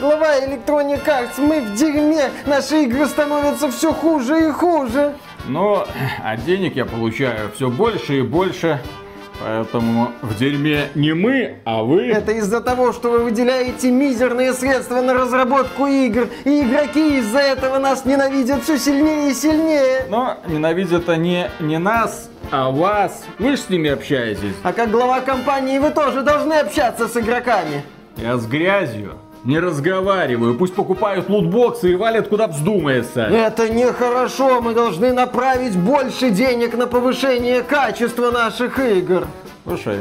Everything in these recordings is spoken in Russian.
Глава Electronic Arts, мы в дерьме. Наши игры становятся все хуже и хуже. Но а денег я получаю все больше и больше. Поэтому в дерьме не мы, а вы. Это из-за того, что вы выделяете мизерные средства на разработку игр, и игроки из-за этого нас ненавидят все сильнее и сильнее. Но ненавидят они не нас, а вас. Вы же с ними общаетесь. А как глава компании вы тоже должны общаться с игроками. Я с грязью не разговариваю. Пусть покупают лутбоксы и валят куда вздумается. Это нехорошо. Мы должны направить больше денег на повышение качества наших игр. Слушай,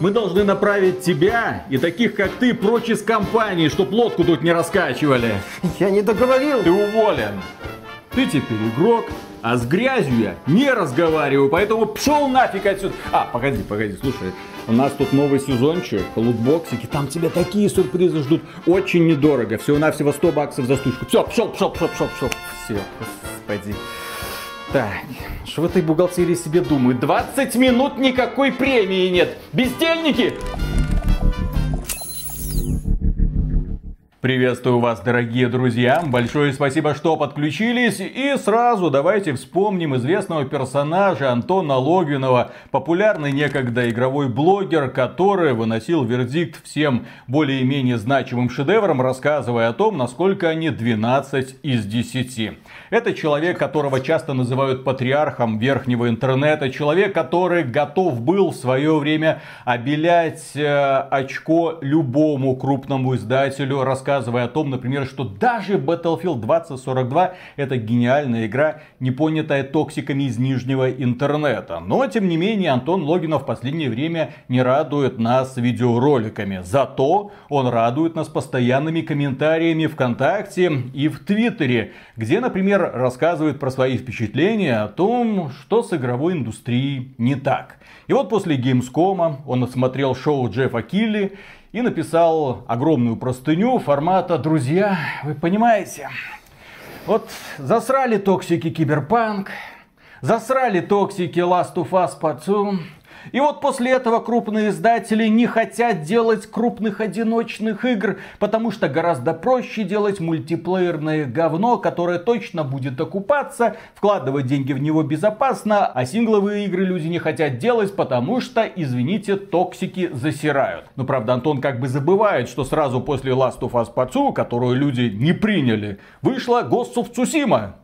мы должны направить тебя и таких, как ты, прочь из компании, чтоб лодку тут не раскачивали. Я не договорил. Ты уволен. Ты теперь игрок, а с грязью я не разговариваю, поэтому пшел нафиг отсюда. А, погоди, погоди, слушай, у нас тут новый сезончик, лутбоксики, там тебя такие сюрпризы ждут. Очень недорого, всего-навсего 100 баксов за штучку. Все, пшел, пшел, пшел, пшел, пшел. Все, господи. Так, что в этой бухгалтерии себе думают? 20 минут никакой премии нет. Бездельники! Приветствую вас, дорогие друзья. Большое спасибо, что подключились. И сразу давайте вспомним известного персонажа Антона Логвинова, популярный некогда игровой блогер, который выносил вердикт всем более-менее значимым шедеврам, рассказывая о том, насколько они 12 из 10. Это человек, которого часто называют патриархом верхнего интернета, человек, который готов был в свое время обелять э, очко любому крупному издателю, рассказывая рассказывая о том, например, что даже Battlefield 2042 это гениальная игра, не понятая токсиками из нижнего интернета. Но, тем не менее, Антон Логинов в последнее время не радует нас видеороликами. Зато он радует нас постоянными комментариями ВКонтакте и в Твиттере, где, например, рассказывает про свои впечатления о том, что с игровой индустрией не так. И вот после Gamescom он осмотрел шоу Джеффа Кили и написал огромную простыню формата «Друзья, вы понимаете, вот засрали токсики Киберпанк, засрали токсики Last of Us Part II, и вот после этого крупные издатели не хотят делать крупных одиночных игр, потому что гораздо проще делать мультиплеерное говно, которое точно будет окупаться, вкладывать деньги в него безопасно, а сингловые игры люди не хотят делать, потому что, извините, токсики засирают. Но правда, Антон как бы забывает, что сразу после Last of Us Part II, которую люди не приняли, вышла Ghost of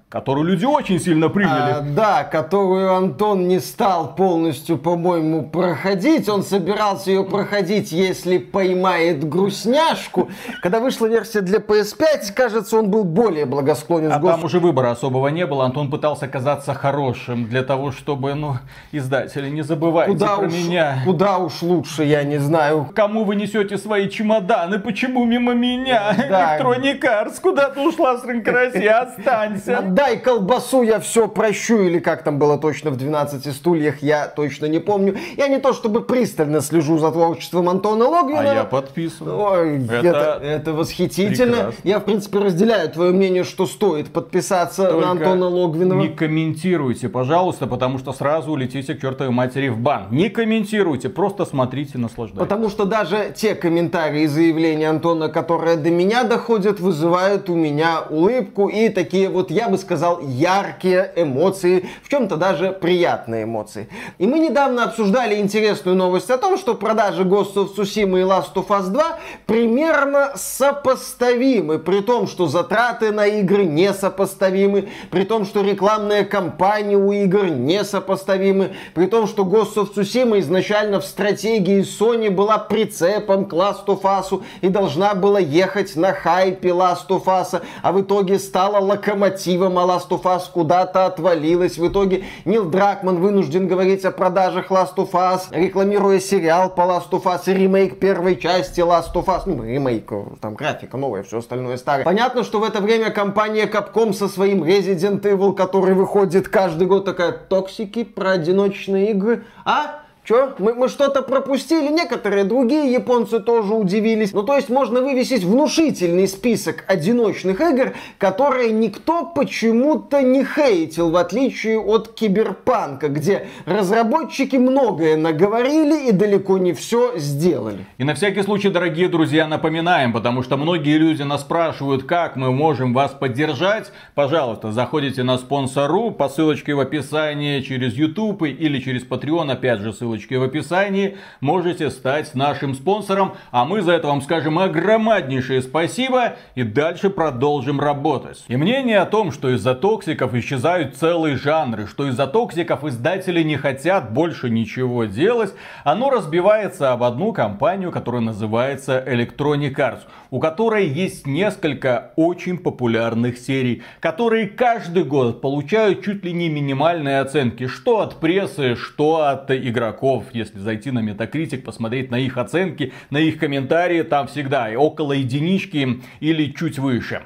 Которую люди очень сильно приняли. А, да, которую Антон не стал полностью, по-моему, проходить. Он собирался ее проходить, если поймает грустняшку. Когда вышла версия для PS5, кажется, он был более благосклонен. А там уже выбора особого не было. Антон пытался казаться хорошим для того, чтобы, ну, издатели, не забывайте куда про уж, меня. Куда уж лучше, я не знаю. Кому вы несете свои чемоданы? Почему мимо меня? Да. Electronic Arts, куда ты ушла, Срынкараси? Останься дай колбасу, я все прощу, или как там было точно в 12 стульях, я точно не помню. Я не то чтобы пристально слежу за творчеством Антона Логвина. А я подписан. Ой, это, это, это восхитительно. Прекрасно. Я, в принципе, разделяю твое мнение, что стоит подписаться Только на Антона Логвинова. не комментируйте, пожалуйста, потому что сразу улетите к чертовой матери в бан. Не комментируйте, просто смотрите, наслаждайтесь. Потому что даже те комментарии и заявления Антона, которые до меня доходят, вызывают у меня улыбку и такие вот, я бы сказал, яркие эмоции, в чем-то даже приятные эмоции. И мы недавно обсуждали интересную новость о том, что продажи Ghost of Tsushima и Last of Us 2 примерно сопоставимы, при том, что затраты на игры несопоставимы, при том, что рекламные кампании у игр несопоставимы, при том, что Ghost of Tsushima изначально в стратегии Sony была прицепом к Last of Us и должна была ехать на хайпе Last of Us, а в итоге стала локомотивом Last of Us куда-то отвалилась. В итоге Нил Дракман вынужден говорить о продажах Last of Us, рекламируя сериал по Last of Us ремейк первой части Last of Us. Ну, ремейк, там графика новая, все остальное старое. Понятно, что в это время компания Capcom со своим Resident Evil, который выходит каждый год, такая, токсики про одиночные игры, а? Че? Мы, мы что-то пропустили? Некоторые другие японцы тоже удивились. Ну, то есть можно вывесить внушительный список одиночных игр, которые никто почему-то не хейтил, в отличие от Киберпанка, где разработчики многое наговорили и далеко не все сделали. И на всякий случай, дорогие друзья, напоминаем, потому что многие люди нас спрашивают, как мы можем вас поддержать. Пожалуйста, заходите на спонсору по ссылочке в описании через YouTube или через Patreon, опять же, ссылочка ссылочки в описании. Можете стать нашим спонсором, а мы за это вам скажем огромнейшее спасибо и дальше продолжим работать. И мнение о том, что из-за токсиков исчезают целые жанры, что из-за токсиков издатели не хотят больше ничего делать, оно разбивается об одну компанию, которая называется Electronic Arts у которой есть несколько очень популярных серий, которые каждый год получают чуть ли не минимальные оценки, что от прессы, что от игроков. Если зайти на Metacritic, посмотреть на их оценки, на их комментарии, там всегда около единички или чуть выше.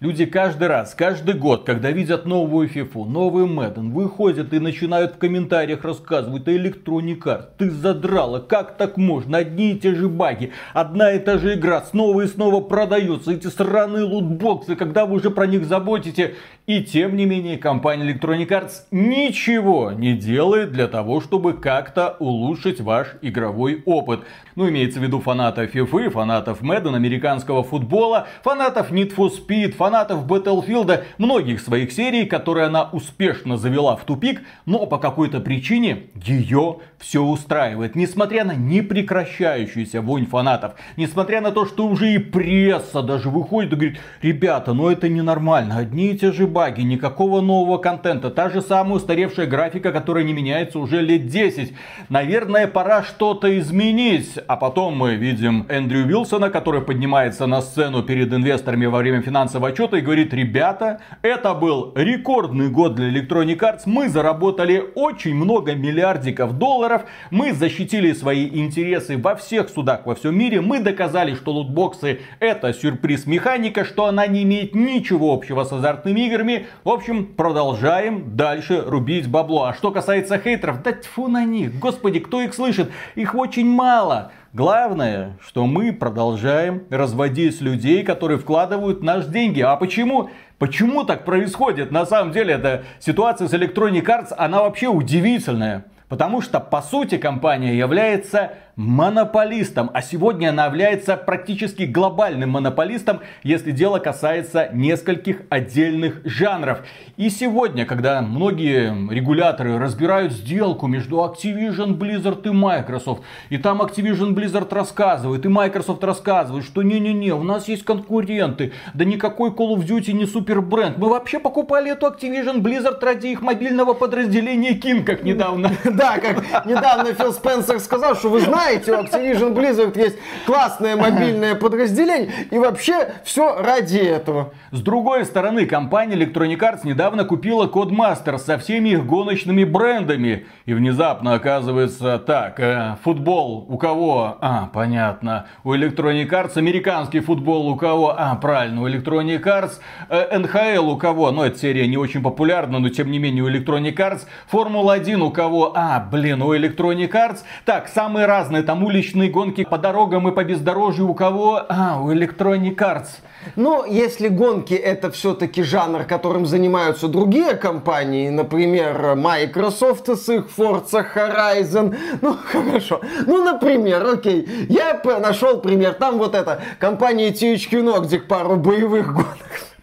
Люди каждый раз, каждый год, когда видят новую FIFA, новый Madden, выходят и начинают в комментариях рассказывать Electronic Arts. Ты задрала, как так можно? Одни и те же баги, одна и та же игра снова и снова продается. Эти сраные лутбоксы, когда вы уже про них заботите. И тем не менее, компания Electronic Arts ничего не делает для того, чтобы как-то улучшить ваш игровой опыт. Ну, имеется в виду фанатов FIFA, фанатов Madden, американского футбола, фанатов Need for Speed, фанатов Battlefield многих своих серий, которые она успешно завела в тупик, но по какой-то причине ее все устраивает. Несмотря на непрекращающуюся вонь фанатов, несмотря на то, что уже и пресса даже выходит и говорит, ребята, ну это ненормально, одни и те же баги, никакого нового контента, та же самая устаревшая графика, которая не меняется уже лет 10. Наверное, пора что-то изменить. А потом мы видим Эндрю Вилсона, который поднимается на сцену перед инвесторами во время финансового отчета и говорит, ребята, это был рекордный год для Electronic Arts, мы заработали очень много миллиардиков долларов, мы защитили свои интересы во всех судах во всем мире, мы доказали, что лутбоксы это сюрприз механика, что она не имеет ничего общего с азартными играми. В общем, продолжаем дальше рубить бабло. А что касается хейтеров, да тьфу на них, господи, кто их слышит? Их очень мало. Главное, что мы продолжаем разводить людей, которые вкладывают наши деньги. А почему? Почему так происходит? На самом деле, эта ситуация с Electronic Arts, она вообще удивительная. Потому что, по сути, компания является монополистом. А сегодня она является практически глобальным монополистом, если дело касается нескольких отдельных жанров. И сегодня, когда многие регуляторы разбирают сделку между Activision Blizzard и Microsoft, и там Activision Blizzard рассказывает, и Microsoft рассказывает, что не-не-не, у нас есть конкуренты, да никакой Call of Duty не супер бренд. Мы вообще покупали эту Activision Blizzard ради их мобильного подразделения King, как недавно. Да, как недавно Фил Спенсер сказал, что вы знаете, знаете, у Activision Blizzard есть классное мобильное подразделение, и вообще все ради этого. С другой стороны, компания Electronic Arts недавно купила Codemasters со всеми их гоночными брендами. И внезапно оказывается так, э, футбол у кого? А, понятно. У Electronic Arts американский футбол у кого? А, правильно, у Electronic Arts э, НХЛ у кого? Ну, эта серия не очень популярна, но тем не менее у Electronic Arts. Формула-1 у кого? А, блин, у Electronic Arts. Так, самые разные разные там уличные гонки по дорогам и по бездорожью у кого? А, у Electronic Arts. Но если гонки это все-таки жанр, которым занимаются другие компании, например, Microsoft с их Forza Horizon, ну хорошо, ну например, окей, я нашел пример, там вот эта компания THQ Nordic пару боевых гонок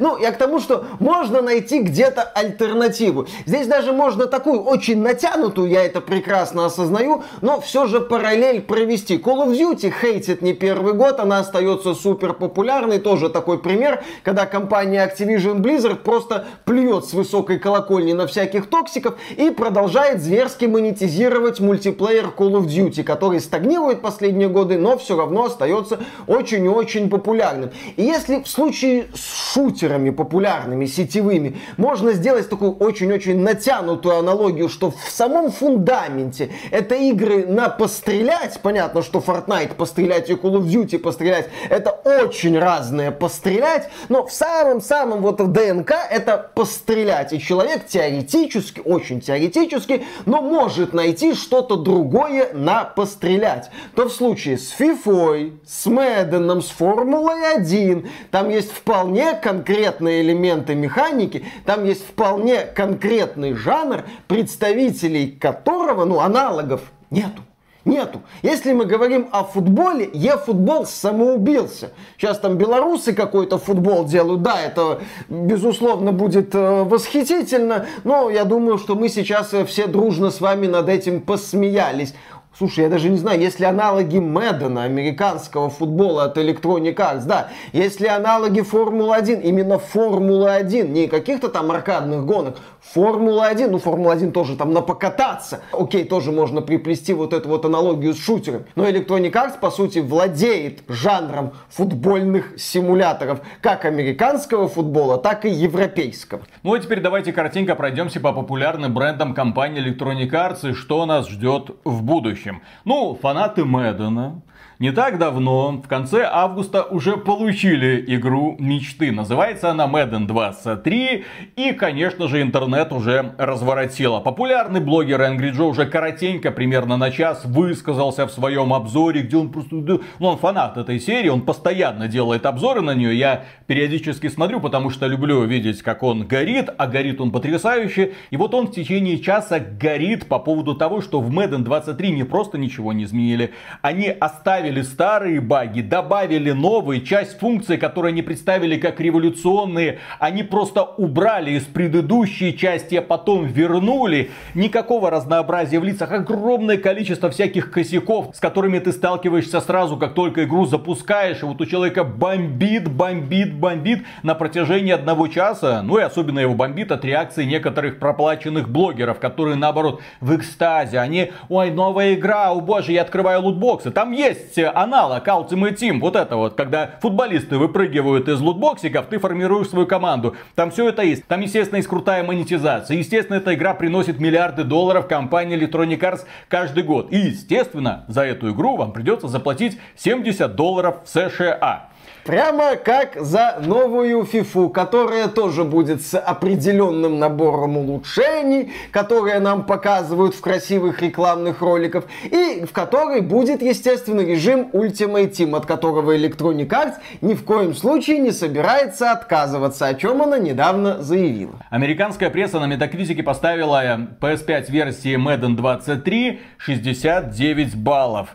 ну, я к тому, что можно найти где-то альтернативу. Здесь даже можно такую очень натянутую, я это прекрасно осознаю, но все же параллель провести. Call of Duty хейтит не первый год, она остается супер популярной. Тоже такой пример, когда компания Activision Blizzard просто плюет с высокой колокольни на всяких токсиков и продолжает зверски монетизировать мультиплеер Call of Duty, который стагнирует последние годы, но все равно остается очень и очень популярным. И если в случае с шутерами популярными, сетевыми, можно сделать такую очень-очень натянутую аналогию, что в самом фундаменте это игры на пострелять, понятно, что Fortnite пострелять и Call of Duty пострелять, это очень разные пострелять, но в самом-самом вот в ДНК это пострелять. И человек теоретически, очень теоретически, но может найти что-то другое на пострелять. То в случае с FIFA, с Madden, с Формулой 1, там есть вполне конкретные элементы механики, там есть вполне конкретный жанр, представителей которого, ну, аналогов нету. Нету. Если мы говорим о футболе, Е-футбол самоубился. Сейчас там белорусы какой-то футбол делают. Да, это, безусловно, будет э, восхитительно. Но я думаю, что мы сейчас все дружно с вами над этим посмеялись. Слушай, я даже не знаю, есть ли аналоги Мэддена, американского футбола от Electronic Arts, да, есть ли аналоги Формулы-1, именно Формулы-1, не каких-то там аркадных гонок, Формула-1, ну Формула-1 тоже там на покататься. Окей, тоже можно приплести вот эту вот аналогию с шутером. Но Electronic Arts, по сути, владеет жанром футбольных симуляторов, как американского футбола, так и европейского. Ну а теперь давайте картинка пройдемся по популярным брендам компании Electronic Arts и что нас ждет в будущем будущем. Ну, фанаты Мэддена, не так давно, в конце августа, уже получили игру мечты. Называется она Madden 23. И, конечно же, интернет уже разворотила. Популярный блогер Angry Joe уже коротенько, примерно на час, высказался в своем обзоре, где он просто... Ну, он фанат этой серии, он постоянно делает обзоры на нее. Я периодически смотрю, потому что люблю видеть, как он горит, а горит он потрясающе. И вот он в течение часа горит по поводу того, что в Madden 23 не просто ничего не изменили, они оставили оставили старые баги, добавили новые, часть функций, которые они представили как революционные, они просто убрали из предыдущей части, а потом вернули. Никакого разнообразия в лицах, огромное количество всяких косяков, с которыми ты сталкиваешься сразу, как только игру запускаешь, и вот у человека бомбит, бомбит, бомбит на протяжении одного часа, ну и особенно его бомбит от реакции некоторых проплаченных блогеров, которые наоборот в экстазе, они, ой, новая игра, о боже, я открываю лутбоксы, там есть есть аналог Ultimate Team, вот это вот, когда футболисты выпрыгивают из лутбоксиков, ты формируешь свою команду. Там все это есть. Там, естественно, есть крутая монетизация. Естественно, эта игра приносит миллиарды долларов компании Electronic Arts каждый год. И, естественно, за эту игру вам придется заплатить 70 долларов в США. Прямо как за новую FIFA, которая тоже будет с определенным набором улучшений, которые нам показывают в красивых рекламных роликах, и в которой будет, естественно, режим Ultimate Team, от которого Electronic Arts ни в коем случае не собирается отказываться, о чем она недавно заявила. Американская пресса на Metacritic поставила PS5 версии Madden 23 69 баллов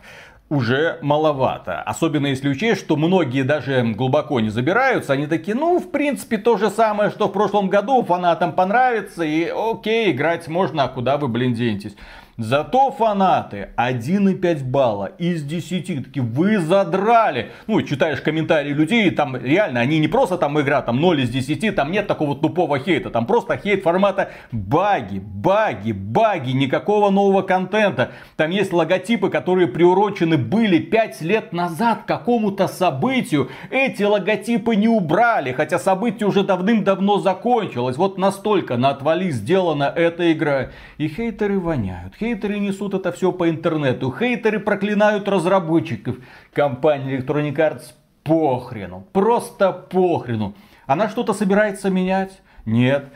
уже маловато. Особенно если учесть, что многие даже глубоко не забираются. Они такие, ну, в принципе, то же самое, что в прошлом году. Фанатам понравится. И окей, играть можно, а куда вы, блин, денетесь. Зато фанаты 1,5 балла из 10. Такие, вы задрали. Ну, читаешь комментарии людей, там реально, они не просто там игра, там 0 из 10, там нет такого тупого хейта. Там просто хейт формата баги, баги, баги, никакого нового контента. Там есть логотипы, которые приурочены были 5 лет назад к какому-то событию. Эти логотипы не убрали, хотя событие уже давным-давно закончилось. Вот настолько на отвали сделана эта игра. И хейтеры воняют Хейтеры несут это все по интернету. Хейтеры проклинают разработчиков. Компания Electronic Arts похрену. Просто похрену. Она что-то собирается менять? Нет.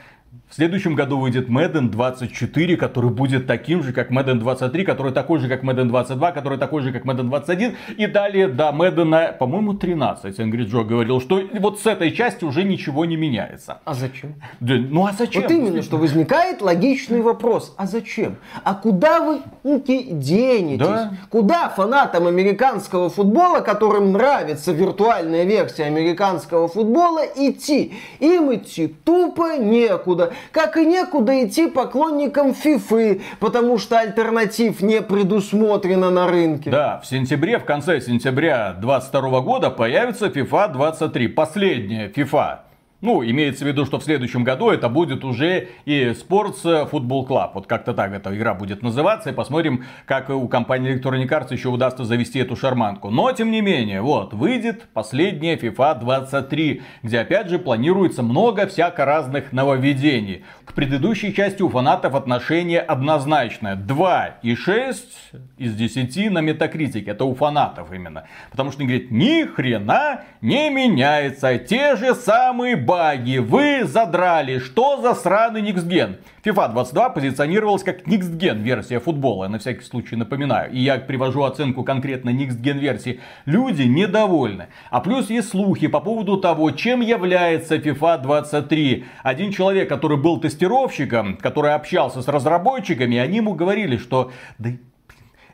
В следующем году выйдет Madden 24, который будет таким же, как Madden 23, который такой же, как Madden 22, который такой же, как Madden 21. И далее до Madden, по-моему, 13. Angry Joe говорил, что вот с этой части уже ничего не меняется. А зачем? Да, ну а зачем? Вот именно, что возникает логичный вопрос. А зачем? А куда вы руки денетесь? Да? Куда фанатам американского футбола, которым нравится виртуальная версия американского футбола, идти? Им идти тупо некуда как и некуда идти поклонникам FIFA, потому что альтернатив не предусмотрено на рынке. Да, в сентябре, в конце сентября 2022 года появится FIFA 23, последняя FIFA. Ну, имеется в виду, что в следующем году это будет уже и Sports Football Club. Вот как-то так эта игра будет называться. И посмотрим, как у компании Electronic Arts еще удастся завести эту шарманку. Но, тем не менее, вот, выйдет последняя FIFA 23, где, опять же, планируется много всяко разных нововведений. К предыдущей части у фанатов отношение однозначное. 2,6 из 10 на метакритике. Это у фанатов именно. Потому что они говорят, ни хрена не меняется. Те же самые баги вы задрали. Что за сраный Никсген? FIFA 22 позиционировалась как Gen версия футбола, я на всякий случай напоминаю. И я привожу оценку конкретно Gen версии. Люди недовольны. А плюс есть слухи по поводу того, чем является FIFA 23. Один человек, который был тестировщиком, который общался с разработчиками, они ему говорили, что да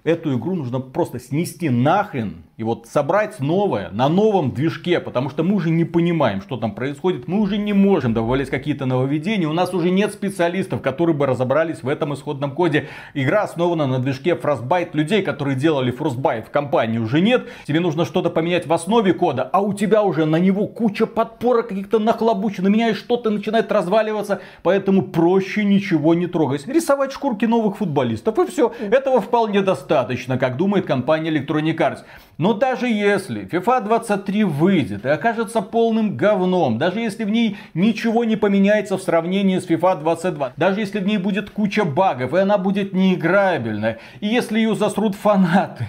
эту игру нужно просто снести нахрен и вот собрать новое на новом движке, потому что мы уже не понимаем, что там происходит, мы уже не можем добавлять какие-то нововведения, у нас уже нет специалистов, которые бы разобрались в этом исходном коде. Игра основана на движке Frostbite, людей, которые делали Frostbite в компании уже нет, тебе нужно что-то поменять в основе кода, а у тебя уже на него куча подпорок каких-то нахлобучено, меняешь что-то, начинает разваливаться, поэтому проще ничего не трогать. Рисовать шкурки новых футболистов и все, этого вполне достаточно, как думает компания Electronic Arts. Но даже если FIFA 23 выйдет и окажется полным говном, даже если в ней ничего не поменяется в сравнении с FIFA 22, даже если в ней будет куча багов и она будет неиграбельная, и если ее засрут фанаты,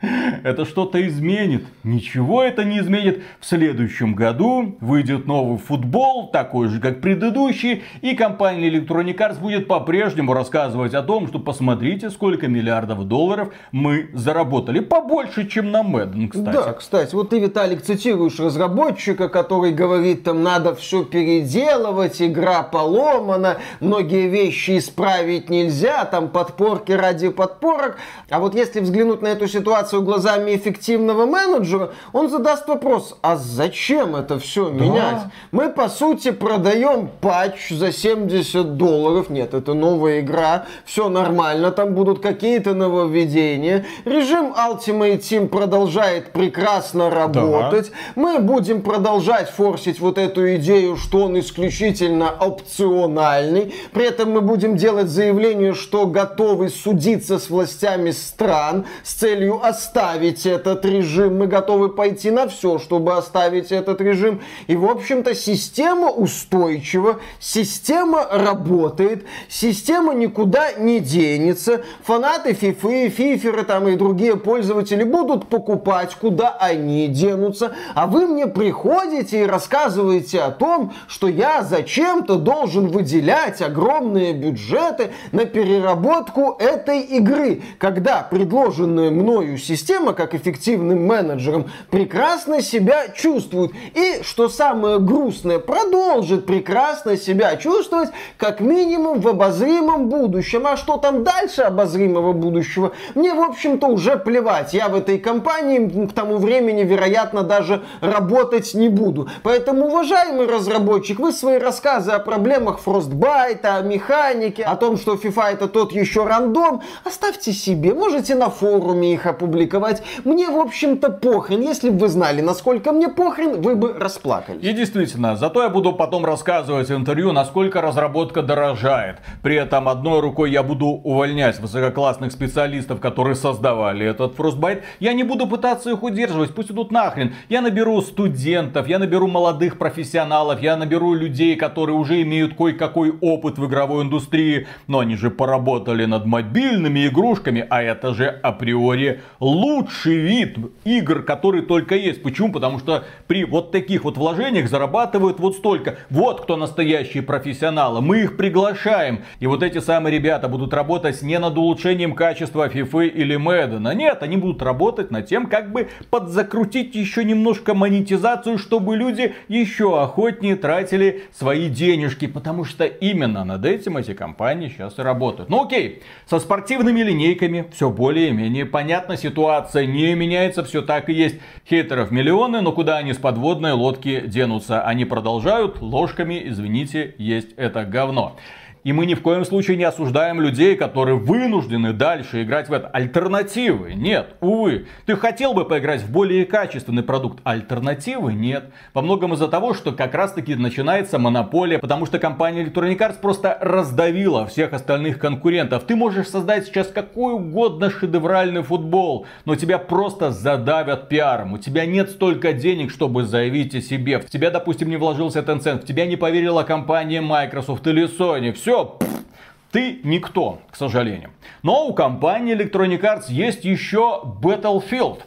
это что-то изменит. Ничего это не изменит. В следующем году выйдет новый футбол, такой же, как предыдущий, и компания Electronic Arts будет по-прежнему рассказывать о том, что посмотрите, сколько миллиардов долларов мы заработали. Побольше, чем на Madden, кстати. Да, кстати, вот ты, Виталик, цитируешь разработчика, который говорит, там надо все переделывать, игра поломана, многие вещи исправить нельзя, там подпорки ради подпорок. А вот если взглянуть на эту ситуацию ситуацию глазами эффективного менеджера, он задаст вопрос, а зачем это все да. менять? Мы, по сути, продаем патч за 70 долларов. Нет, это новая игра, все нормально, там будут какие-то нововведения. Режим Ultimate Team продолжает прекрасно работать. Да. Мы будем продолжать форсить вот эту идею, что он исключительно опциональный. При этом мы будем делать заявление, что готовы судиться с властями стран с целью оставить этот режим, мы готовы пойти на все, чтобы оставить этот режим. И, в общем-то, система устойчива, система работает, система никуда не денется. Фанаты FIFA, фиферы там и другие пользователи будут покупать, куда они денутся. А вы мне приходите и рассказываете о том, что я зачем-то должен выделять огромные бюджеты на переработку этой игры, когда предложенная мною система, как эффективным менеджером, прекрасно себя чувствует. И, что самое грустное, продолжит прекрасно себя чувствовать, как минимум в обозримом будущем. А что там дальше обозримого будущего, мне, в общем-то, уже плевать. Я в этой компании к тому времени, вероятно, даже работать не буду. Поэтому, уважаемый разработчик, вы свои рассказы о проблемах Frostbite, о механике, о том, что FIFA это тот еще рандом, оставьте себе. Можете на форуме их опубликовать публиковать. Мне, в общем-то, похрен. Если бы вы знали, насколько мне похрен, вы бы расплакались. И действительно, зато я буду потом рассказывать в интервью, насколько разработка дорожает. При этом одной рукой я буду увольнять высококлассных специалистов, которые создавали этот Frostbite. Я не буду пытаться их удерживать, пусть идут нахрен. Я наберу студентов, я наберу молодых профессионалов, я наберу людей, которые уже имеют кое-какой опыт в игровой индустрии. Но они же поработали над мобильными игрушками, а это же априори лучший вид игр, который только есть. Почему? Потому что при вот таких вот вложениях зарабатывают вот столько. Вот кто настоящие профессионалы. Мы их приглашаем. И вот эти самые ребята будут работать не над улучшением качества FIFA или Madden. Нет, они будут работать над тем, как бы подзакрутить еще немножко монетизацию, чтобы люди еще охотнее тратили свои денежки. Потому что именно над этим эти компании сейчас и работают. Ну окей, со спортивными линейками все более-менее понятно ситуация не меняется, все так и есть. Хейтеров миллионы, но куда они с подводной лодки денутся? Они продолжают ложками, извините, есть это говно. И мы ни в коем случае не осуждаем людей, которые вынуждены дальше играть в это. Альтернативы нет, увы. Ты хотел бы поиграть в более качественный продукт, альтернативы нет. По многому из-за того, что как раз таки начинается монополия, потому что компания Electronic Arts просто раздавила всех остальных конкурентов. Ты можешь создать сейчас какой угодно шедевральный футбол, но тебя просто задавят пиаром. У тебя нет столько денег, чтобы заявить о себе. В тебя, допустим, не вложился Tencent, в тебя не поверила компания Microsoft или Sony. Все, ты никто, к сожалению. Но у компании Electronic Arts есть еще Battlefield.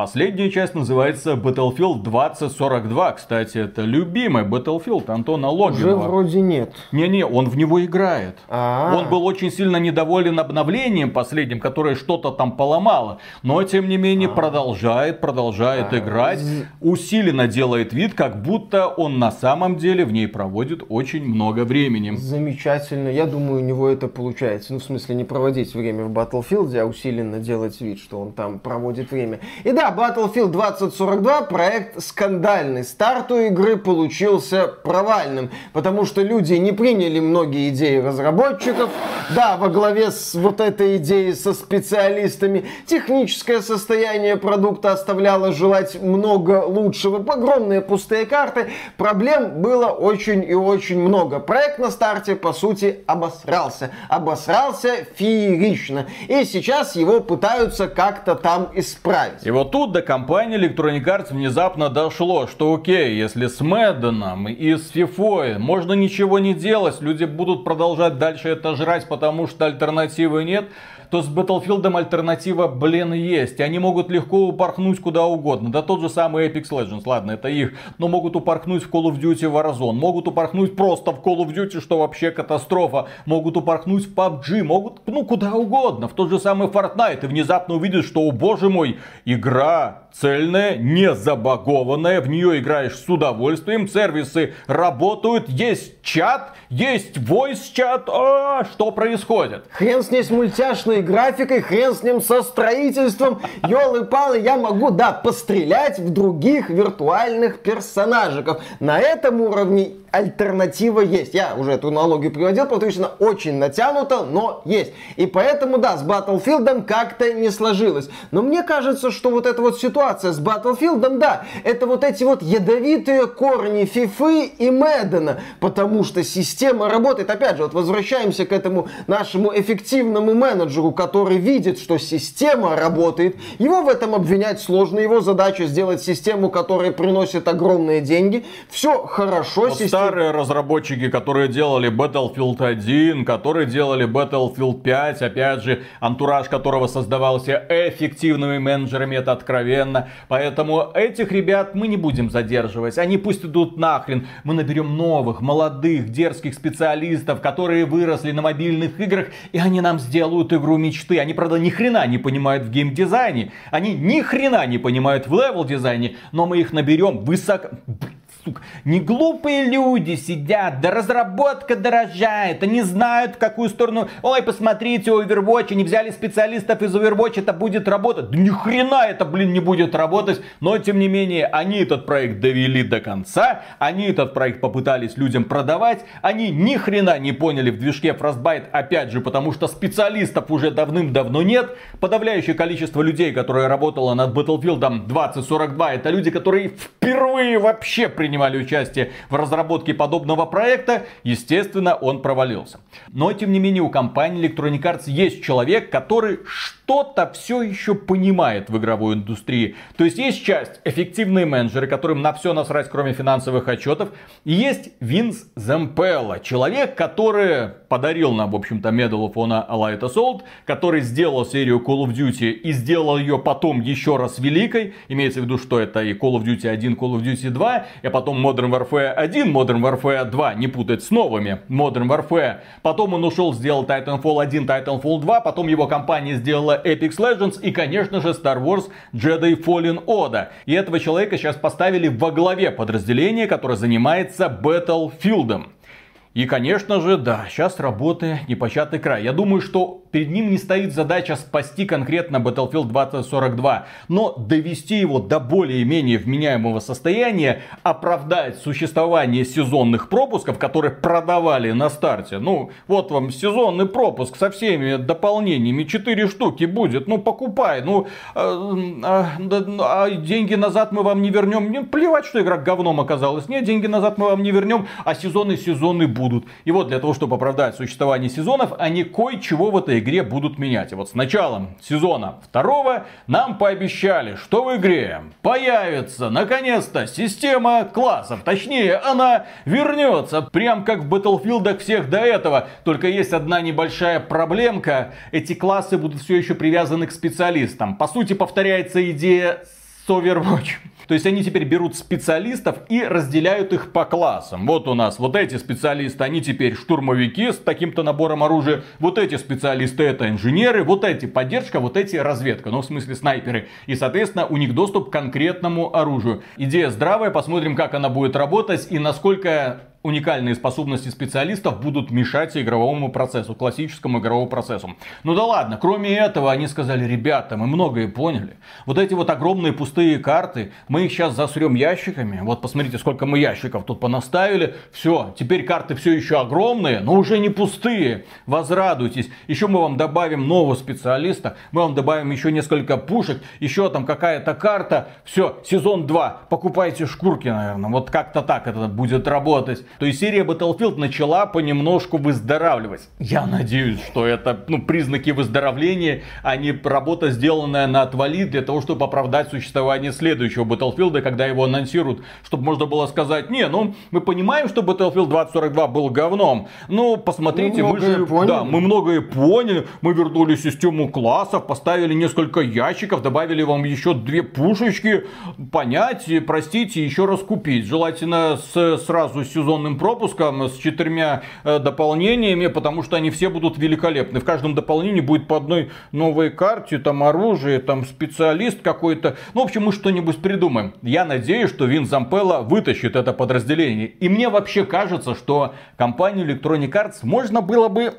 Последняя часть называется Battlefield 2042. Кстати, это любимый Battlefield Антона Логинова. Уже вроде нет. Не-не, он в него играет. А-а-а. Он был очень сильно недоволен обновлением последним, которое что-то там поломало. Но, тем не менее, А-а-а. продолжает, продолжает играть. Усиленно делает вид, как будто он на самом деле в ней проводит очень много времени. Замечательно. Я думаю, у него это получается. Ну, в смысле, не проводить время в Battlefield, а усиленно делать вид, что он там проводит время. И да, Battlefield 2042 проект скандальный. Старт у игры получился провальным, потому что люди не приняли многие идеи разработчиков. Да, во главе с вот этой идеей со специалистами техническое состояние продукта оставляло желать много лучшего. Огромные пустые карты. Проблем было очень и очень много. Проект на старте, по сути, обосрался. Обосрался феерично. И сейчас его пытаются как-то там исправить. И вот тут до компании Electronic Arts внезапно дошло, что окей, если с Мэдденом и с FIFA можно ничего не делать, люди будут продолжать дальше это жрать, потому что альтернативы нет, то с Battlefield альтернатива, блин, есть. Они могут легко упорхнуть куда угодно. Да тот же самый Apex Legends, ладно, это их. Но могут упорхнуть в Call of Duty Warzone. Могут упорхнуть просто в Call of Duty, что вообще катастрофа. Могут упорхнуть в PUBG. Могут, ну, куда угодно. В тот же самый Fortnite. И внезапно увидят, что, о боже мой, игра цельная, не забагованная, в нее играешь с удовольствием, сервисы работают, есть чат, есть voice чат, а, что происходит? Хрен с ней с мультяшной графикой, хрен с ним со строительством, елы-палы, я могу, да, пострелять в других виртуальных персонажиков. На этом уровне альтернатива есть. Я уже эту аналогию приводил, потому что она очень натянута, но есть. И поэтому, да, с Battlefield как-то не сложилось. Но мне кажется, что вот эта вот ситуация с Battlefield, да, это вот эти вот ядовитые корни Фифы и Мэддена, потому что система работает. Опять же, вот возвращаемся к этому нашему эффективному менеджеру, который видит, что система работает. Его в этом обвинять сложно. Его задача сделать систему, которая приносит огромные деньги. Все хорошо, вот система старые разработчики, которые делали Battlefield 1, которые делали Battlefield 5, опять же, антураж которого создавался эффективными менеджерами, это откровенно. Поэтому этих ребят мы не будем задерживать. Они пусть идут нахрен. Мы наберем новых, молодых, дерзких специалистов, которые выросли на мобильных играх, и они нам сделают игру мечты. Они, правда, ни хрена не понимают в геймдизайне. Они ни хрена не понимают в level дизайне, но мы их наберем высоко сука. Не глупые люди сидят, да разработка дорожает, они знают в какую сторону. Ой, посмотрите, Overwatch, они взяли специалистов из Overwatch, это будет работать. Да ни хрена это, блин, не будет работать. Но, тем не менее, они этот проект довели до конца, они этот проект попытались людям продавать, они ни хрена не поняли в движке Frostbite, опять же, потому что специалистов уже давным-давно нет. Подавляющее количество людей, которые работало над Battlefield 2042, это люди, которые впервые вообще приняли принимали участие в разработке подобного проекта, естественно, он провалился. Но, тем не менее, у компании Electronic Arts есть человек, который что-то все еще понимает в игровой индустрии. То есть есть часть эффективные менеджеры, которым на все насрать, кроме финансовых отчетов. И есть Винс Зампелла, человек, который подарил нам, в общем-то, Medal of Honor Light Assault, который сделал серию Call of Duty и сделал ее потом еще раз великой. Имеется в виду, что это и Call of Duty 1, Call of Duty 2, и потом Modern Warfare 1, Modern Warfare 2, не путать с новыми Modern Warfare. Потом он ушел, сделал Titanfall 1, Titanfall 2, потом его компания сделала Apex Legends и, конечно же, Star Wars Jedi Fallen Order. И этого человека сейчас поставили во главе подразделения, которое занимается Battlefield. И, конечно же, да, сейчас работы непочатый край. Я думаю, что перед ним не стоит задача спасти конкретно Battlefield 2042, но довести его до более-менее вменяемого состояния, оправдать существование сезонных пропусков, которые продавали на старте. Ну, вот вам сезонный пропуск со всеми дополнениями, 4 штуки будет, ну, покупай, ну, а, а, а деньги назад мы вам не вернем. Не, плевать, что игра говном оказалась. Нет, деньги назад мы вам не вернем, а сезоны сезоны будут. И вот для того, чтобы оправдать существование сезонов, они кое-чего в этой игре будут менять. И вот с началом сезона второго нам пообещали, что в игре появится наконец-то система классов. Точнее, она вернется, прям как в Battlefield всех до этого. Только есть одна небольшая проблемка. Эти классы будут все еще привязаны к специалистам. По сути, повторяется идея с Overwatch. То есть они теперь берут специалистов и разделяют их по классам. Вот у нас вот эти специалисты, они теперь штурмовики с таким-то набором оружия. Вот эти специалисты это инженеры, вот эти поддержка, вот эти разведка. Ну в смысле снайперы. И соответственно у них доступ к конкретному оружию. Идея здравая, посмотрим как она будет работать и насколько уникальные способности специалистов будут мешать игровому процессу, классическому игровому процессу. Ну да ладно, кроме этого они сказали, ребята, мы многое поняли. Вот эти вот огромные пустые карты, мы их сейчас засрем ящиками. Вот посмотрите, сколько мы ящиков тут понаставили. Все, теперь карты все еще огромные, но уже не пустые. Возрадуйтесь. Еще мы вам добавим нового специалиста, мы вам добавим еще несколько пушек, еще там какая-то карта. Все, сезон 2, покупайте шкурки, наверное. Вот как-то так это будет работать. То есть серия Battlefield начала понемножку выздоравливать. Я надеюсь, что это ну, признаки выздоровления, а не работа, сделанная на отвали для того, чтобы оправдать существование следующего Battlefield, когда его анонсируют. Чтобы можно было сказать, не, ну мы понимаем, что Battlefield 2042 был говном. Ну посмотрите, мы, мы же поняли. Да, мы многое поняли. Мы вернули систему классов, поставили несколько ящиков, добавили вам еще две пушечки. Понять, простите, еще раз купить. Желательно с, сразу сезон сезонным пропуском с четырьмя э, дополнениями, потому что они все будут великолепны. В каждом дополнении будет по одной новой карте, там оружие, там специалист какой-то. Ну, в общем, мы что-нибудь придумаем. Я надеюсь, что Вин Зампелла вытащит это подразделение. И мне вообще кажется, что компанию Electronic Arts можно было бы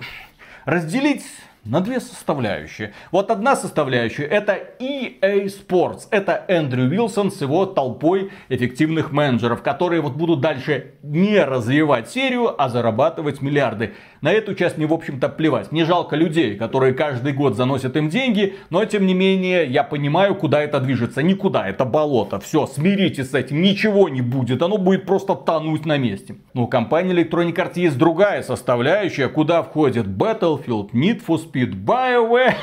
разделить на две составляющие. Вот одна составляющая это EA Sports. Это Эндрю Уилсон с его толпой эффективных менеджеров, которые вот будут дальше не развивать серию, а зарабатывать миллиарды. На эту часть мне, в общем-то, плевать. Мне жалко людей, которые каждый год заносят им деньги, но, тем не менее, я понимаю, куда это движется. Никуда, это болото. Все, смиритесь с этим, ничего не будет. Оно будет просто тонуть на месте. Но у компании Electronic Arts есть другая составляющая, куда входит Battlefield, Need for Speed, BioWare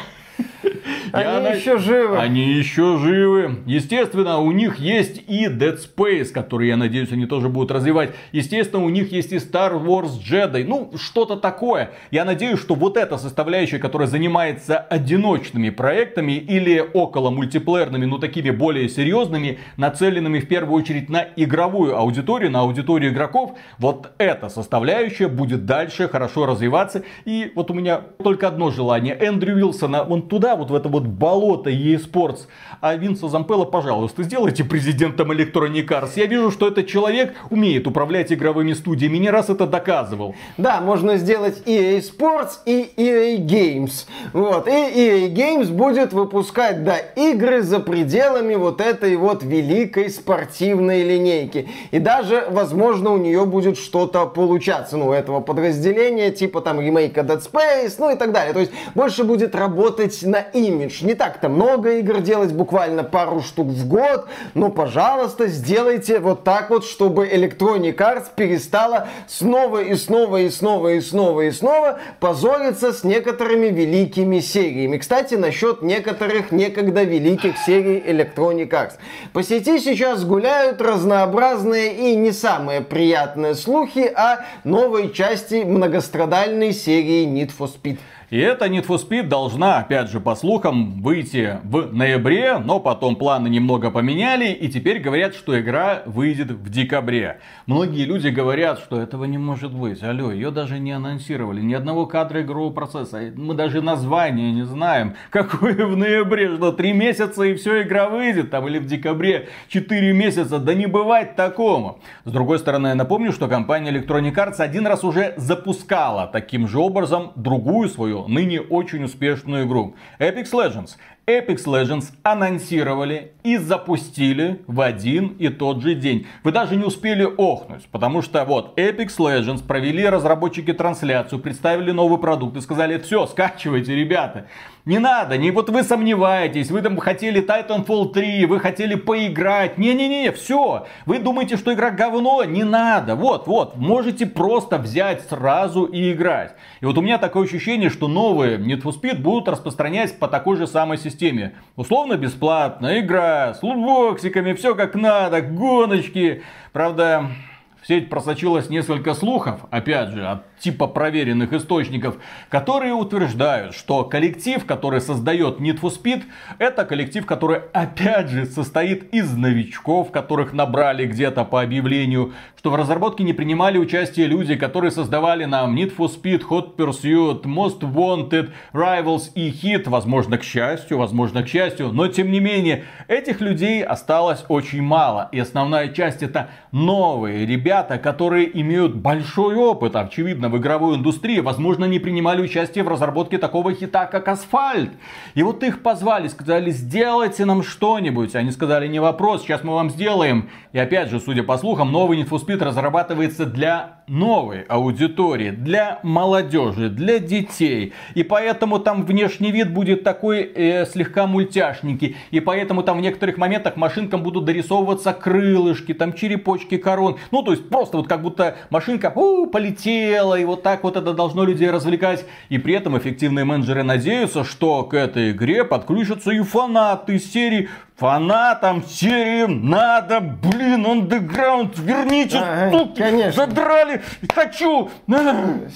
они на... еще живы. Они еще живы. Естественно, у них есть и Dead Space, который, я надеюсь, они тоже будут развивать. Естественно, у них есть и Star Wars Jedi. Ну, что-то такое. Я надеюсь, что вот эта составляющая, которая занимается одиночными проектами или около мультиплеерными, но такими более серьезными, нацеленными в первую очередь на игровую аудиторию, на аудиторию игроков, вот эта составляющая будет дальше хорошо развиваться. И вот у меня только одно желание. Эндрю Уилсона, он туда, вот в это вот болото e-sports. А Винса Зампелла, пожалуйста, сделайте президентом Electronic Arts. Я вижу, что этот человек умеет управлять игровыми студиями, не раз это доказывал. Да, можно сделать EA Sports и EA Games. Вот, и EA Games будет выпускать, да, игры за пределами вот этой вот великой спортивной линейки. И даже, возможно, у нее будет что-то получаться, ну, этого подразделения, типа там ремейка Dead Space, ну и так далее. То есть больше будет работать на имидж. Не так-то много игр делать, буквально пару штук в год. Но, пожалуйста, сделайте вот так вот, чтобы Electronic Arts перестала снова и снова и снова и снова и снова позориться с некоторыми великими сериями. Кстати, насчет некоторых некогда великих серий Electronic Arts. По сети сейчас гуляют разнообразные и не самые приятные слухи о новой части многострадальной серии Need for Speed. И эта Need for Speed должна, опять же, по слухам, выйти в ноябре, но потом планы немного поменяли, и теперь говорят, что игра выйдет в декабре. Многие люди говорят, что этого не может быть. Алло, ее даже не анонсировали, ни одного кадра игрового процесса. Мы даже название не знаем. Какое в ноябре, что три месяца и все, игра выйдет, там, или в декабре четыре месяца, да не бывает такому. С другой стороны, я напомню, что компания Electronic Arts один раз уже запускала таким же образом другую свою свою, ныне очень успешную игру. Apex Legends. Apex Legends анонсировали и запустили в один и тот же день. Вы даже не успели охнуть, потому что вот Apex Legends провели разработчики трансляцию, представили новый продукт и сказали, все, скачивайте, ребята. Не надо, не вот вы сомневаетесь, вы там хотели Titanfall 3, вы хотели поиграть. Не-не-не, все. Вы думаете, что игра говно? Не надо. Вот, вот, можете просто взять сразу и играть. И вот у меня такое ощущение, что новые Need for Speed будут распространять по такой же самой системе. Условно бесплатно, игра с лутбоксиками, все как надо, гоночки. Правда, в сеть просочилось несколько слухов, опять же, от типа проверенных источников, которые утверждают, что коллектив, который создает Need for Speed, это коллектив, который опять же состоит из новичков, которых набрали где-то по объявлению, что в разработке не принимали участие люди, которые создавали нам Need for Speed, Hot Pursuit, Most Wanted, Rivals и Hit, возможно к счастью, возможно к счастью, но тем не менее, этих людей осталось очень мало, и основная часть это новые ребята, которые имеют большой опыт, очевидно, в игровой индустрии, возможно, не принимали участие в разработке такого хита, как Асфальт. И вот их позвали, сказали, сделайте нам что-нибудь. Они сказали, не вопрос, сейчас мы вам сделаем. И опять же, судя по слухам, новый Need for Speed разрабатывается для новой аудитории, для молодежи, для детей. И поэтому там внешний вид будет такой э, слегка мультяшненький. И поэтому там в некоторых моментах машинкам будут дорисовываться крылышки, там черепочки корон. Ну, то есть просто вот как будто машинка у, полетела, и вот так вот это должно людей развлекать. И при этом эффективные менеджеры надеются, что к этой игре подключатся и фанаты серии Фанатам серии надо, блин, андеграунд, верните, ага, тут конечно. задрали, хочу.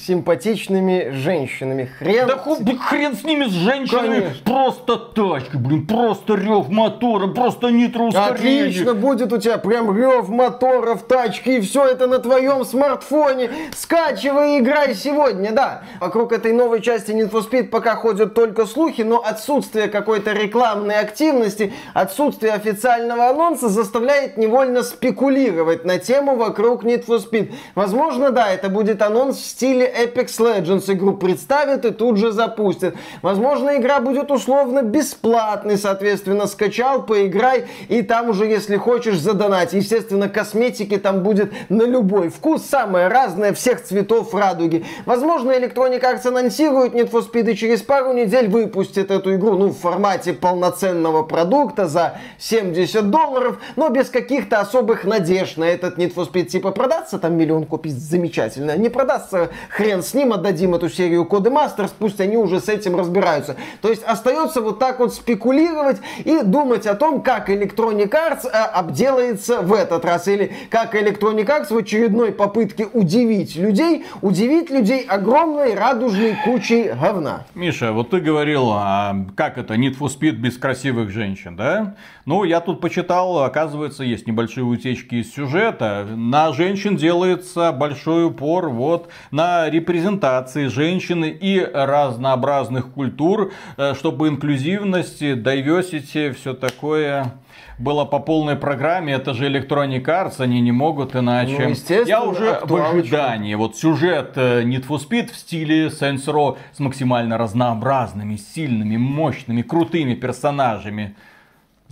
Симпатичными женщинами, хрен. Да хуй, хрен с ними, с женщинами, конечно. просто тачка, блин, просто рев мотора, просто нитро ускорение. Отлично, будет у тебя прям рев мотора в тачке, и все это на твоем смартфоне. Скачивай и играй сегодня, да. Вокруг этой новой части Need for Speed пока ходят только слухи, но отсутствие какой-то рекламной активности, от отсутствие официального анонса заставляет невольно спекулировать на тему вокруг Need for Speed. Возможно, да, это будет анонс в стиле Apex Legends. Игру представят и тут же запустят. Возможно, игра будет условно бесплатной, соответственно, скачал, поиграй, и там уже, если хочешь, задонать. Естественно, косметики там будет на любой вкус, самое разное, всех цветов радуги. Возможно, Electronic Arts анонсирует Need for Speed и через пару недель выпустит эту игру, ну, в формате полноценного продукта за за 70 долларов, но без каких-то особых надежд на этот Need for Speed. Типа продаться там миллион купить, замечательно. Не продастся, хрен с ним, отдадим эту серию Коды Masters, пусть они уже с этим разбираются. То есть остается вот так вот спекулировать и думать о том, как Electronic Arts а, обделается в этот раз. Или как Electronic Arts в очередной попытке удивить людей, удивить людей огромной радужной кучей говна. Миша, вот ты говорил, а как это Need for Speed без красивых женщин, да? Ну, я тут почитал, оказывается, есть небольшие утечки из сюжета. На женщин делается большой упор вот на репрезентации женщины и разнообразных культур, э, чтобы инклюзивность, diversity, все такое было по полной программе, это же Electronic Arts, они не могут иначе. Ну, Я уже в ожидании. Вот сюжет э, Need for Speed в стиле Saints Row с максимально разнообразными, сильными, мощными, крутыми персонажами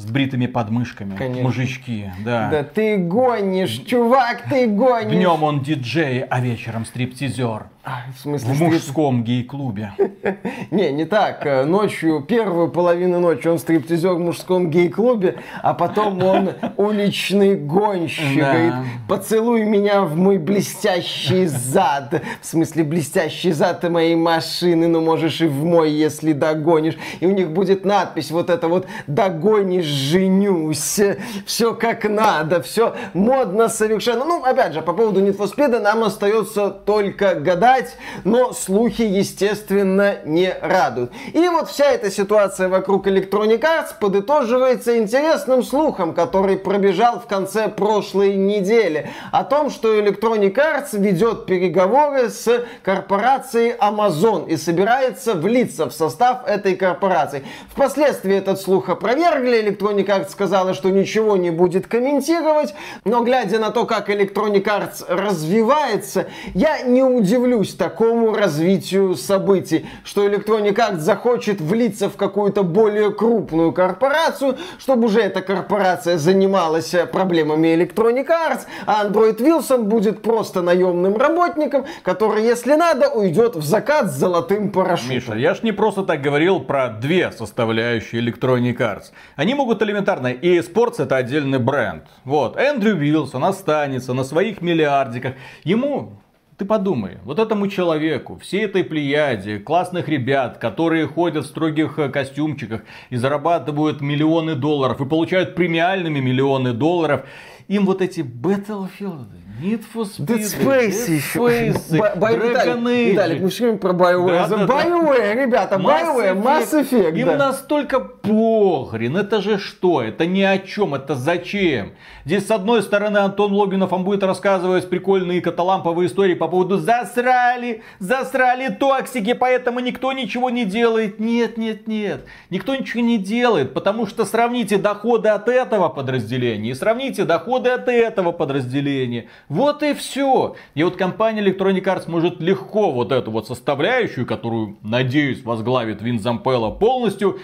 с бритыми подмышками. Конечно. Мужички, да. Да ты гонишь, чувак, ты гонишь. Днем он диджей, а вечером стриптизер. А, в смысле? В мужском гей-клубе. Не, не так. Э, ночью, первую половину ночи он стриптизер в мужском гей-клубе, а потом он уличный гонщик. Говорит, поцелуй меня в мой блестящий зад. В смысле, блестящий зад моей машины, но можешь и в мой, если догонишь. И у них будет надпись вот это вот «Догонишь, женюсь». Все как надо, все модно совершенно. Ну, опять же, по поводу Need for Speed нам остается только гадать, но слухи, естественно, не радуют. И вот вся эта ситуация вокруг Electronic Arts подытоживается интересным слухом, который пробежал в конце прошлой недели, о том, что Electronic Arts ведет переговоры с корпорацией Amazon и собирается влиться в состав этой корпорации. Впоследствии этот слух опровергли, Electronic Arts сказала, что ничего не будет комментировать, но глядя на то, как Electronic Arts развивается, я не удивлюсь, такому развитию событий, что Electronic Arts захочет влиться в какую-то более крупную корпорацию, чтобы уже эта корпорация занималась э, проблемами Electronic Arts, а Android Wilson будет просто наемным работником, который, если надо, уйдет в закат с золотым парашютом. Миша, я ж не просто так говорил про две составляющие Electronic Arts. Они могут элементарно, и Sports это отдельный бренд. Вот, Эндрю Вилсон останется на своих миллиардиках. Ему ты подумай, вот этому человеку, всей этой плеяде классных ребят, которые ходят в строгих э, костюмчиках и зарабатывают миллионы долларов и получают премиальными миллионы долларов, им вот эти Battlefield, Need for Speed, Dead Space еще. Б- Б- Виталик, Виталик, мы все время про BioWare. Да, да, да. BioWare, ребята, BioWare, Mass Effect. Им да. настолько похрен. Это же что? Это ни о чем. Это зачем? Здесь с одной стороны Антон Логинов вам будет рассказывать прикольные каталамповые истории по поводу засрали, засрали токсики, поэтому никто ничего не делает. Нет, нет, нет. Никто ничего не делает, потому что сравните доходы от этого подразделения и сравните доходы от этого подразделения. Вот и все. И вот компания Electronic Arts может легко вот эту вот составляющую, которую, надеюсь, возглавит Вин Зампелло полностью.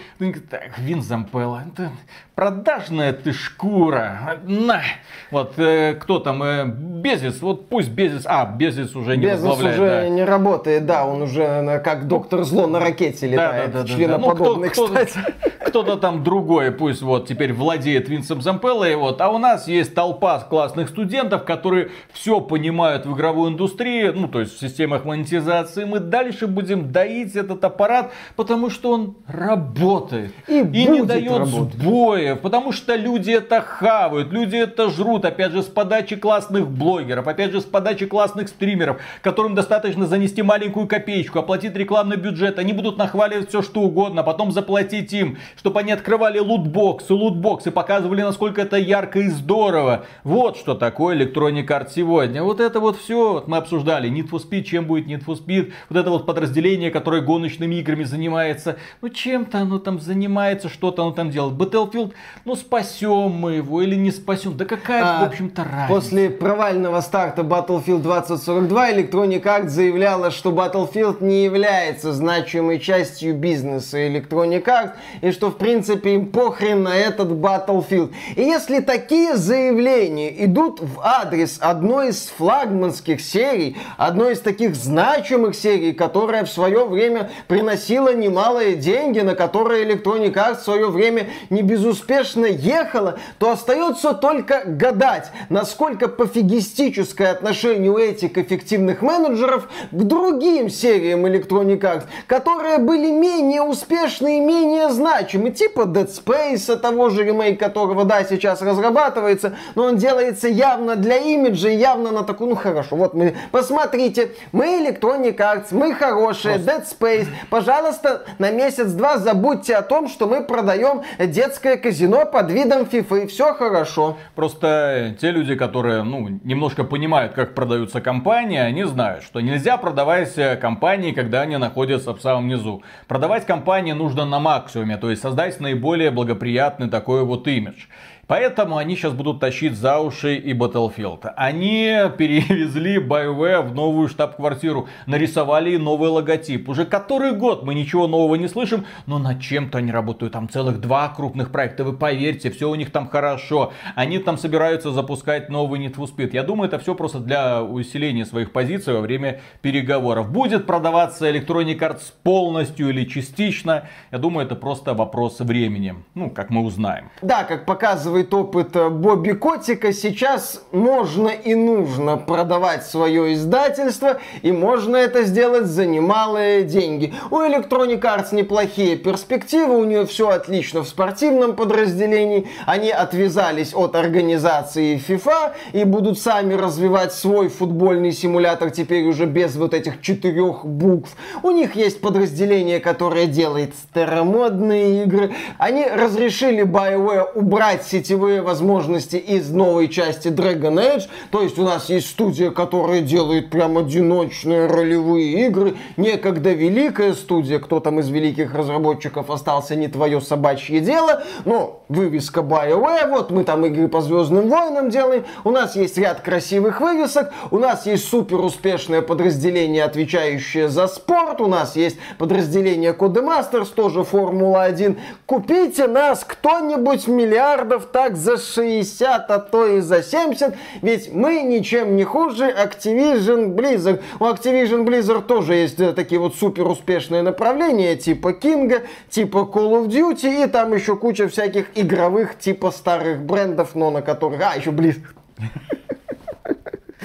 Так, Вин Зампелло, это продажная ты шкура. На. Вот э, кто там, э, Безис, вот пусть Безис, а, Безис уже не Безос возглавляет. уже да. не работает, да, он уже э, как доктор зло на ракете летает, да. Ну, членоподобный, кто- кто- кстати. Кто-то там другой, пусть вот теперь владеет Винсом Зампеллой, вот, а у нас есть толпа классных студентов, которые все понимают в игровой индустрии, ну, то есть в системах монетизации. Мы дальше будем доить этот аппарат, потому что он работает. И не будет дает работать. сбоев, потому что люди это хавают, люди это жрут, опять же, с подачи классных блогеров, опять же, с подачи классных стримеров, которым достаточно занести маленькую копеечку, оплатить рекламный бюджет, они будут нахваливать все что угодно, потом заплатить им, чтобы они открывали лутбоксы, лутбоксы, показывали, насколько это ярко и здорово. Вот что такое Electronic Arts сегодня. Вот это вот все мы обсуждали. Need for Speed, чем будет Need for Speed, вот это вот подразделение, которое гоночными играми занимается. Ну чем-то оно там занимается, что-то оно там делает. Battlefield, ну спасем мы его или не спасем. Да какая, А, в общем-то, разница. После провального старта Battlefield 2042 Electronic Arts заявляла, что Battlefield не является значимой частью бизнеса Electronic Arts и что в принципе им похрен на этот Battlefield. И если такие заявления идут в адрес одной из флагманских серий, одной из таких значимых серий, которая в свое время приносила немалые деньги, на которые Electronic Arts в свое время не безуспешно ехала, то остается только гадать, насколько пофигистическое отношение у этих эффективных менеджеров к другим сериям Electronic Arts, которые были менее успешны и менее значимы, типа Dead Space, того же ремейк которого, да, сейчас разрабатывается, но он делается явно для имиджа, и явно на такую, ну хорошо, вот мы, посмотрите, мы Electronic Arts, мы хорошие, Dead Space, пожалуйста, на месяц-два забудьте о том, что мы продаем детское казино под видом FIFA, все хорошо. Просто те люди, которые, ну, немножко понимают, как продаются компании, они знают, что нельзя продавать э, компании, когда они находятся в самом низу. Продавать компании нужно на максимуме, то есть создать наиболее благоприятный такой вот имидж. Поэтому они сейчас будут тащить за уши и Battlefield. Они перевезли BioWare в новую штаб-квартиру, нарисовали новый логотип. Уже который год мы ничего нового не слышим, но над чем-то они работают. Там целых два крупных проекта, вы поверьте, все у них там хорошо. Они там собираются запускать новый Need for Speed. Я думаю, это все просто для усиления своих позиций во время переговоров. Будет продаваться Electronic Arts полностью или частично. Я думаю, это просто вопрос времени. Ну, как мы узнаем. Да, как показывает опыт э, Бобби Котика, сейчас можно и нужно продавать свое издательство, и можно это сделать за немалые деньги. У Electronic Arts неплохие перспективы, у нее все отлично в спортивном подразделении, они отвязались от организации FIFA и будут сами развивать свой футбольный симулятор теперь уже без вот этих четырех букв. У них есть подразделение, которое делает старомодные игры. Они разрешили BioWare убрать сетевые сетевые возможности из новой части Dragon Age. То есть у нас есть студия, которая делает прям одиночные ролевые игры. Некогда великая студия, кто там из великих разработчиков остался, не твое собачье дело. Но вывеска BioWare, вот мы там игры по Звездным Войнам делаем. У нас есть ряд красивых вывесок. У нас есть супер успешное подразделение, отвечающее за спорт. У нас есть подразделение Codemasters, тоже Формула-1. Купите нас кто-нибудь миллиардов так за 60, а то и за 70. Ведь мы ничем не хуже Activision Blizzard. У Activision Blizzard тоже есть э, такие вот супер успешные направления, типа Кинга, типа Call of Duty, и там еще куча всяких игровых типа старых брендов, но на которых... А, еще Blizzard.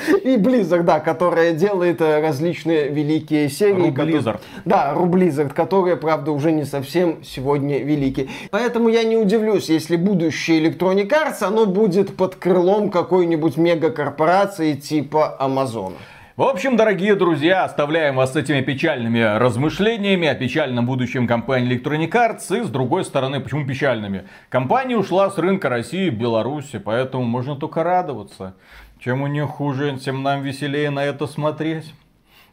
И Blizzard, да, которая делает э, различные великие серии. Blizzard. Да, Blizzard, которые, правда, уже не совсем сегодня велики. Поэтому я не удивлюсь, если будущее Electronic Arts, оно будет под крылом какой-нибудь мегакорпорации типа Amazon. В общем, дорогие друзья, оставляем вас с этими печальными размышлениями о печальном будущем компании Electronic Arts. И с другой стороны, почему печальными? Компания ушла с рынка России и Беларуси, поэтому можно только радоваться. Чем у них хуже, тем нам веселее на это смотреть.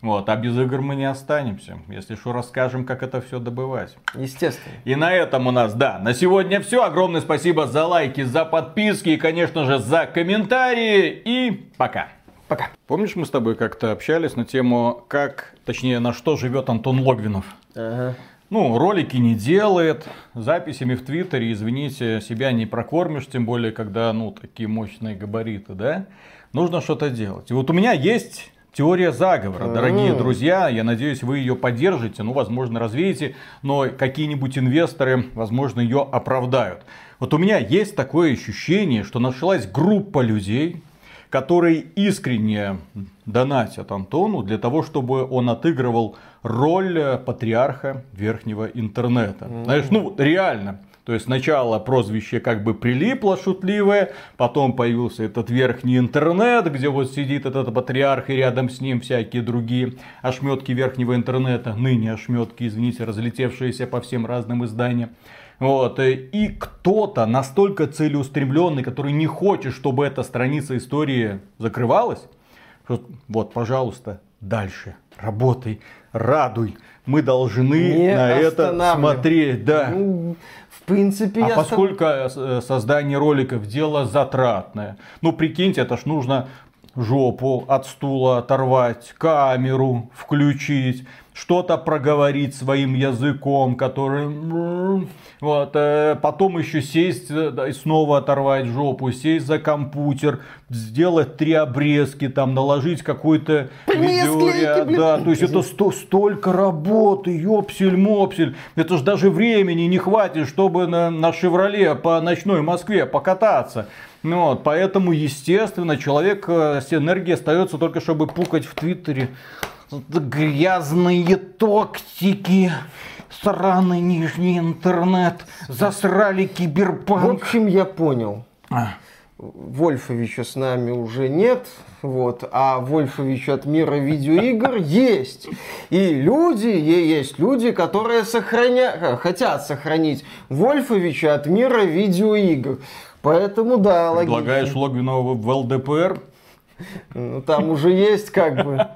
Вот, а без игр мы не останемся, если что расскажем, как это все добывать. Естественно. И на этом у нас, да, на сегодня все. Огромное спасибо за лайки, за подписки и, конечно же, за комментарии. И пока. Пока. Помнишь, мы с тобой как-то общались на тему, как, точнее, на что живет Антон Логвинов? Ага. Ну, ролики не делает, записями в Твиттере, извините, себя не прокормишь, тем более, когда, ну, такие мощные габариты, да? Нужно что-то делать. И вот у меня есть теория заговора, дорогие друзья. Я надеюсь, вы ее поддержите, ну, возможно, развеете, но какие-нибудь инвесторы, возможно, ее оправдают. Вот у меня есть такое ощущение, что нашлась группа людей, которые искренне донатят Антону для того, чтобы он отыгрывал роль патриарха верхнего интернета. Знаешь, ну реально. То есть сначала прозвище как бы прилипло шутливое, потом появился этот верхний интернет, где вот сидит этот патриарх и рядом с ним всякие другие ошметки верхнего интернета, ныне ошметки, извините, разлетевшиеся по всем разным изданиям. Вот. И кто-то настолько целеустремленный, который не хочет, чтобы эта страница истории закрывалась, что вот, пожалуйста, дальше, работай, радуй. Мы должны Не на это смотреть. Да. Ну, в принципе, А я поскольку э, создание роликов дело затратное, ну прикиньте, это ж нужно жопу от стула оторвать, камеру включить, что-то проговорить своим языком, который... Вот, э, потом еще сесть э, и снова оторвать жопу, сесть за компьютер, сделать три обрезки, там, наложить какой-то видеоряд. Да, то есть это сто, столько работы, ёпсель-мопсель. Это ж даже времени не хватит, чтобы на, на Шевроле по ночной Москве покататься. Ну вот, поэтому, естественно, человек э, с энергией остается только, чтобы пукать в Твиттере. Грязные токсики, сраный нижний интернет, засрали В киберпанк. общем, я понял. А, Вольфовича с нами уже нет, вот, а Вольфович от мира видеоигр есть. И люди, е- есть люди, которые сохраня... хотят сохранить Вольфовича от мира видеоигр. Поэтому да, логично. Предлагаешь Логвинова в ЛДПР? Ну, там уже есть как бы...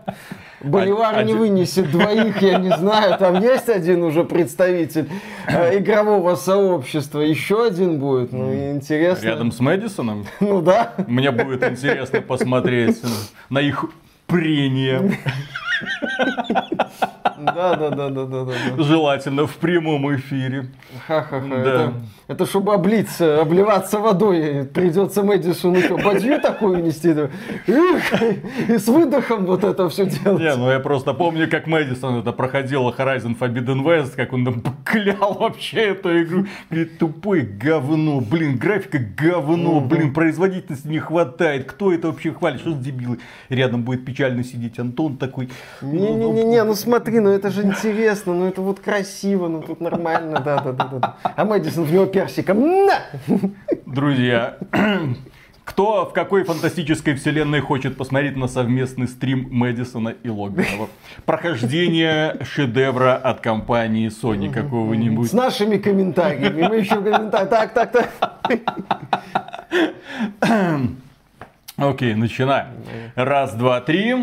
Боливар не Один. вынесет двоих, я не знаю. Там есть один уже представитель э, игрового сообщества. Еще один будет. Ну, интересно. Рядом с Мэдисоном? Ну да. Мне будет интересно посмотреть на их прение. Да, да, да, да, да, да. Желательно в прямом эфире. Ха-ха-ха. Да. Это, это чтобы облиться, обливаться водой. Придется Мэдисону бадью такую нести? Эх, И с выдохом вот это все делать. Не, ну я просто помню, как Мэдисон это проходил Horizon Forbidden West, как он там клял вообще эту игру. Говорит, тупое говно, блин, графика говно, блин, производительности не хватает. Кто это вообще хвалит? Что за дебилы? Рядом будет печально сидеть Антон такой. Не-не-не, ну смотри, ну это же интересно, ну это вот красиво, ну тут нормально, да-да-да. А Мэдисон в него персиком. На! Друзья, кто в какой фантастической вселенной хочет посмотреть на совместный стрим Мэдисона и Логвинова? Прохождение шедевра от компании Sony какого-нибудь. С нашими комментариями. Мы еще комментарии. Так, так, так. Окей, начинаем. Раз, два, три.